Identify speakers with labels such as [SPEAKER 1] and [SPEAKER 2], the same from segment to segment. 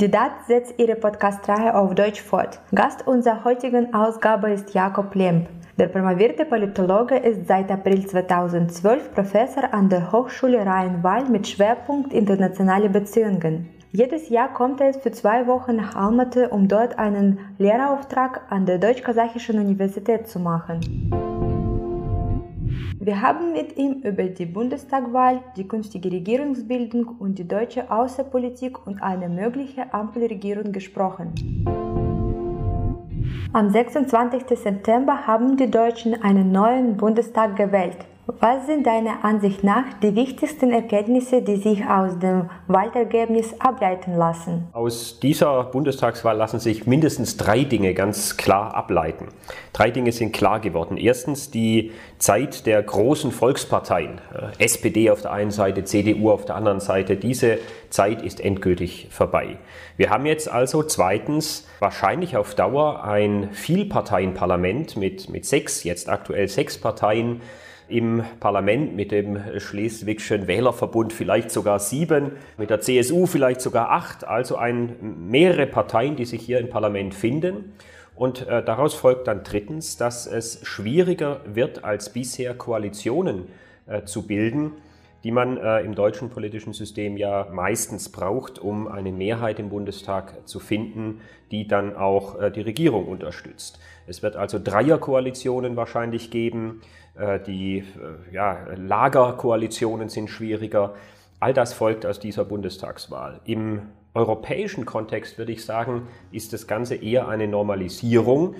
[SPEAKER 1] Die DAT setzt ihre Podcast-Reihe auf Deutsch fort. Gast unserer heutigen Ausgabe ist Jakob Lemp. Der promovierte Politologe ist seit April 2012 Professor an der Hochschule Rhein-Waal mit Schwerpunkt internationale Beziehungen. Jedes Jahr kommt er für zwei Wochen nach Almaty, um dort einen Lehrerauftrag an der Deutsch-Kasachischen Universität zu machen. Wir haben mit ihm über die Bundestagwahl, die künftige Regierungsbildung und die deutsche Außenpolitik und eine mögliche Ampelregierung gesprochen. Am 26. September haben die Deutschen einen neuen Bundestag gewählt. Was sind deiner Ansicht nach die wichtigsten Erkenntnisse, die sich aus dem Wahlergebnis ableiten lassen?
[SPEAKER 2] Aus dieser Bundestagswahl lassen sich mindestens drei Dinge ganz klar ableiten. Drei Dinge sind klar geworden. Erstens die Zeit der großen Volksparteien, äh, SPD auf der einen Seite, CDU auf der anderen Seite. Diese Zeit ist endgültig vorbei. Wir haben jetzt also zweitens wahrscheinlich auf Dauer ein Vielparteienparlament mit, mit sechs, jetzt aktuell sechs Parteien im Parlament mit dem Schleswigschen Wählerverbund vielleicht sogar sieben, mit der CSU vielleicht sogar acht, also ein, mehrere Parteien, die sich hier im Parlament finden. Und äh, daraus folgt dann drittens, dass es schwieriger wird, als bisher Koalitionen äh, zu bilden, die man äh, im deutschen politischen System ja meistens braucht, um eine Mehrheit im Bundestag zu finden, die dann auch äh, die Regierung unterstützt. Es wird also Dreierkoalitionen wahrscheinlich geben, äh, die äh, ja, Lagerkoalitionen sind schwieriger. All das folgt aus dieser Bundestagswahl. Im europäischen Kontext würde ich sagen, ist das Ganze eher eine Normalisierung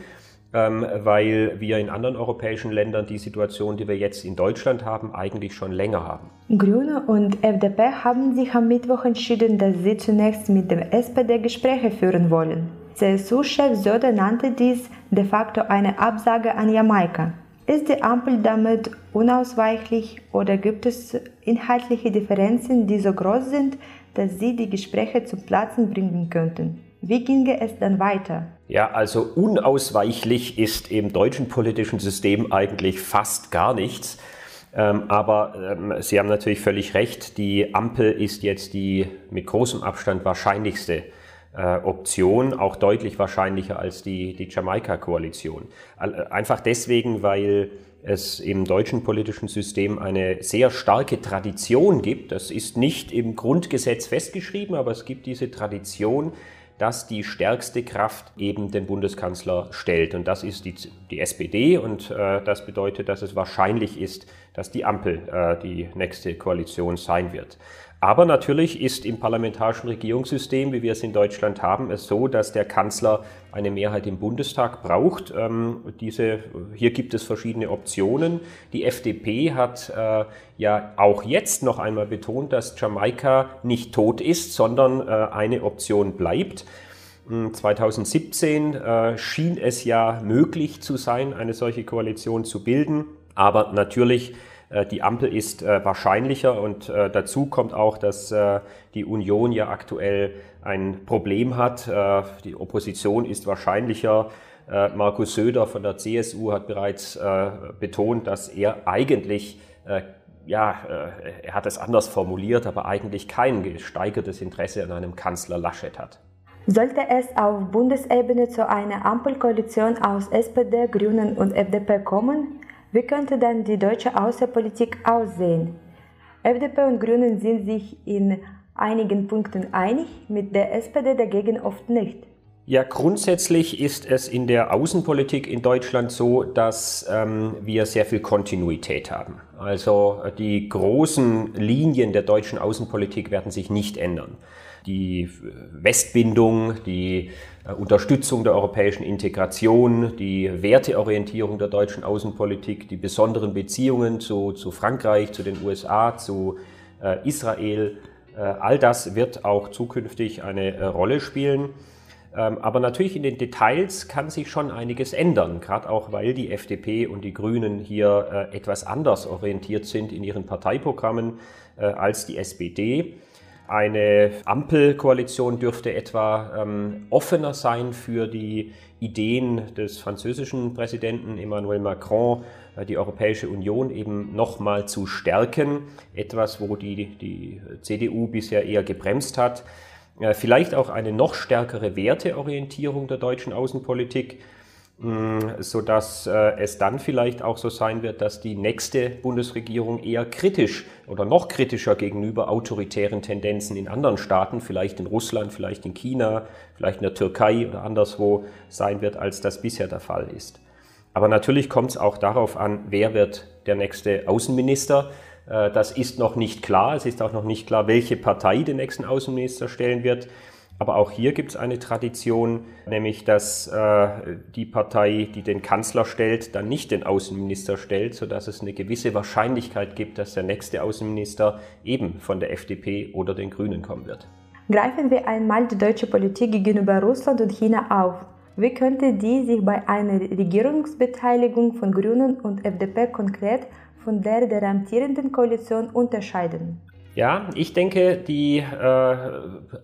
[SPEAKER 2] ähm, weil wir in anderen europäischen Ländern die Situation, die wir jetzt in Deutschland haben, eigentlich schon länger haben.
[SPEAKER 1] Grüne und FDP haben sich am Mittwoch entschieden, dass sie zunächst mit dem SPD Gespräche führen wollen. CSU-Chef Söder nannte dies de facto eine Absage an Jamaika. Ist die Ampel damit unausweichlich oder gibt es inhaltliche Differenzen, die so groß sind, dass sie die Gespräche zum Platzen bringen könnten? Wie ginge es dann weiter?
[SPEAKER 2] Ja, also unausweichlich ist im deutschen politischen System eigentlich fast gar nichts. Ähm, aber ähm, Sie haben natürlich völlig recht, die Ampel ist jetzt die mit großem Abstand wahrscheinlichste äh, Option, auch deutlich wahrscheinlicher als die, die Jamaika-Koalition. Einfach deswegen, weil es im deutschen politischen System eine sehr starke Tradition gibt. Das ist nicht im Grundgesetz festgeschrieben, aber es gibt diese Tradition, dass die stärkste Kraft eben den Bundeskanzler stellt. Und das ist die, die SPD und äh, das bedeutet, dass es wahrscheinlich ist, dass die Ampel äh, die nächste Koalition sein wird. Aber natürlich ist im parlamentarischen Regierungssystem, wie wir es in Deutschland haben, es so, dass der Kanzler eine Mehrheit im Bundestag braucht. Ähm, diese, hier gibt es verschiedene Optionen. Die FDP hat äh, ja auch jetzt noch einmal betont, dass Jamaika nicht tot ist, sondern äh, eine Option bleibt. 2017 hm, äh, schien es ja möglich zu sein, eine solche Koalition zu bilden. Aber natürlich die Ampel ist äh, wahrscheinlicher und äh, dazu kommt auch, dass die Union ja aktuell ein Problem hat. Die Opposition ist wahrscheinlicher. Markus Söder von der CSU hat bereits betont, dass er eigentlich ja, er hat es anders formuliert, aber eigentlich kein gesteigertes Interesse an einem Kanzler Laschet hat.
[SPEAKER 1] Sollte es auf Bundesebene zu einer Ampelkoalition aus SPD, Grünen und FDP kommen, wie könnte dann die deutsche Außenpolitik aussehen? FDP und Grünen sind sich in einigen Punkten einig, mit der SPD dagegen oft nicht.
[SPEAKER 2] Ja, grundsätzlich ist es in der Außenpolitik in Deutschland so, dass ähm, wir sehr viel Kontinuität haben. Also die großen Linien der deutschen Außenpolitik werden sich nicht ändern die Westbindung, die äh, Unterstützung der europäischen Integration, die Werteorientierung der deutschen Außenpolitik, die besonderen Beziehungen zu, zu Frankreich, zu den USA, zu äh, Israel, äh, all das wird auch zukünftig eine äh, Rolle spielen. Ähm, aber natürlich in den Details kann sich schon einiges ändern, gerade auch weil die FDP und die Grünen hier äh, etwas anders orientiert sind in ihren Parteiprogrammen äh, als die SPD. Eine Ampelkoalition dürfte etwa ähm, offener sein für die Ideen des französischen Präsidenten Emmanuel Macron, äh, die Europäische Union eben nochmal zu stärken. Etwas, wo die, die CDU bisher eher gebremst hat. Äh, vielleicht auch eine noch stärkere Werteorientierung der deutschen Außenpolitik sodass äh, es dann vielleicht auch so sein wird, dass die nächste Bundesregierung eher kritisch oder noch kritischer gegenüber autoritären Tendenzen in anderen Staaten, vielleicht in Russland, vielleicht in China, vielleicht in der Türkei oder anderswo sein wird, als das bisher der Fall ist. Aber natürlich kommt es auch darauf an, wer wird der nächste Außenminister. Äh, das ist noch nicht klar. Es ist auch noch nicht klar, welche Partei den nächsten Außenminister stellen wird. Aber auch hier gibt es eine Tradition, nämlich dass äh, die Partei, die den Kanzler stellt, dann nicht den Außenminister stellt, sodass es eine gewisse Wahrscheinlichkeit gibt, dass der nächste Außenminister eben von der FDP oder den Grünen kommen wird.
[SPEAKER 1] Greifen wir einmal die deutsche Politik gegenüber Russland und China auf. Wie könnte die sich bei einer Regierungsbeteiligung von Grünen und FDP konkret von der der amtierenden Koalition unterscheiden?
[SPEAKER 2] Ja, ich denke, die äh,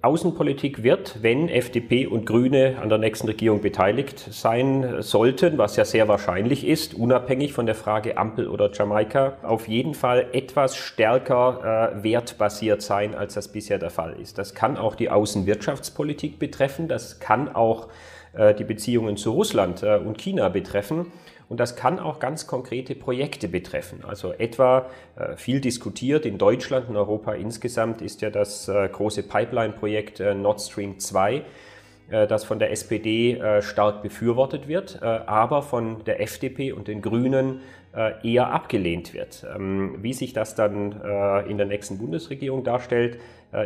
[SPEAKER 2] Außenpolitik wird, wenn FDP und Grüne an der nächsten Regierung beteiligt sein sollten, was ja sehr wahrscheinlich ist, unabhängig von der Frage Ampel oder Jamaika, auf jeden Fall etwas stärker äh, wertbasiert sein, als das bisher der Fall ist. Das kann auch die Außenwirtschaftspolitik betreffen, das kann auch äh, die Beziehungen zu Russland äh, und China betreffen. Und das kann auch ganz konkrete Projekte betreffen. Also etwa äh, viel diskutiert in Deutschland und Europa insgesamt ist ja das äh, große Pipeline-Projekt äh, Nord Stream 2 das von der SPD stark befürwortet wird, aber von der FDP und den Grünen eher abgelehnt wird. Ähm, wie sich das dann in der nächsten Bundesregierung darstellt,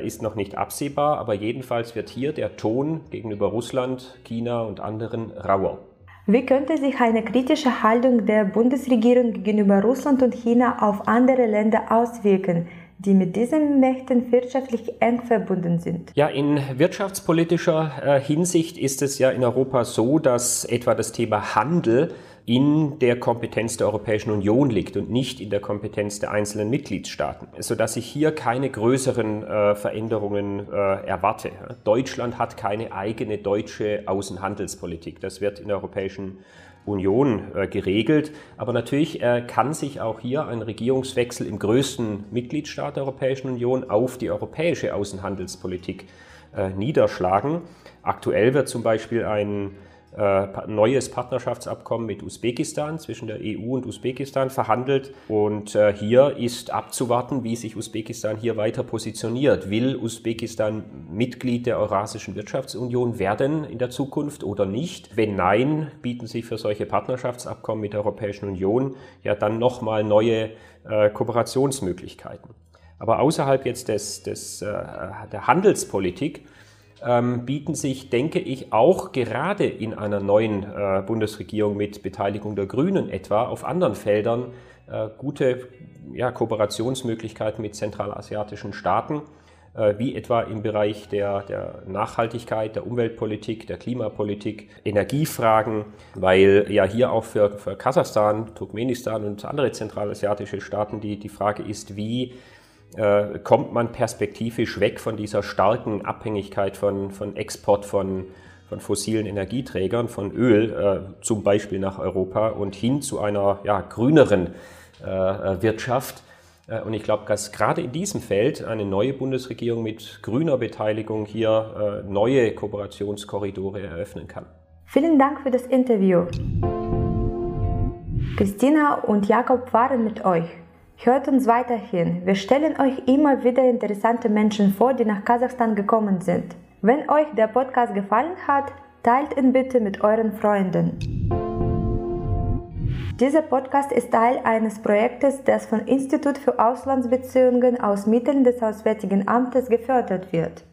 [SPEAKER 2] ist noch nicht absehbar, aber jedenfalls wird hier der Ton gegenüber Russland, China und anderen rauer.
[SPEAKER 1] Wie könnte sich eine kritische Haltung der Bundesregierung gegenüber Russland und China auf andere Länder auswirken, die mit diesen Mächten wirtschaftlich eng verbunden sind.
[SPEAKER 2] Ja, in wirtschaftspolitischer äh, Hinsicht ist es ja in Europa so, dass etwa das Thema Handel in der Kompetenz der Europäischen Union liegt und nicht in der Kompetenz der einzelnen Mitgliedstaaten, sodass ich hier keine größeren äh, Veränderungen äh, erwarte. Deutschland hat keine eigene deutsche Außenhandelspolitik. Das wird in der Europäischen Union äh, geregelt. Aber natürlich äh, kann sich auch hier ein Regierungswechsel im größten Mitgliedstaat der Europäischen Union auf die europäische Außenhandelspolitik äh, niederschlagen. Aktuell wird zum Beispiel ein neues Partnerschaftsabkommen mit Usbekistan zwischen der EU und Usbekistan verhandelt. Und äh, hier ist abzuwarten, wie sich Usbekistan hier weiter positioniert. Will Usbekistan Mitglied der Eurasischen Wirtschaftsunion werden in der Zukunft oder nicht? Wenn nein, bieten sich für solche Partnerschaftsabkommen mit der Europäischen Union ja dann nochmal neue äh, Kooperationsmöglichkeiten. Aber außerhalb jetzt des, des, der Handelspolitik ähm, bieten sich, denke ich, auch gerade in einer neuen äh, Bundesregierung mit Beteiligung der Grünen etwa auf anderen Feldern äh, gute ja, Kooperationsmöglichkeiten mit zentralasiatischen Staaten, äh, wie etwa im Bereich der, der, Nachhaltigkeit, der Umweltpolitik, der Klimapolitik, Energiefragen, weil ja hier auch für, für Kasachstan, Turkmenistan und andere zentralasiatische Staaten die, die Frage ist, wie äh, kommt man perspektivisch weg von dieser starken Abhängigkeit von, von Export von, von fossilen Energieträgern, von Öl äh, zum Beispiel nach Europa und hin zu einer ja, grüneren äh, Wirtschaft. Äh, und ich glaube, dass gerade in diesem Feld eine neue Bundesregierung mit grüner Beteiligung hier äh, neue Kooperationskorridore eröffnen kann.
[SPEAKER 1] Vielen Dank für das Interview. Christina und Jakob waren mit euch. Hört uns weiterhin. Wir stellen euch immer wieder interessante Menschen vor, die nach Kasachstan gekommen sind. Wenn euch der Podcast gefallen hat, teilt ihn bitte mit euren Freunden. Dieser Podcast ist Teil eines Projektes, das vom Institut für Auslandsbeziehungen aus Mitteln des Auswärtigen Amtes gefördert wird.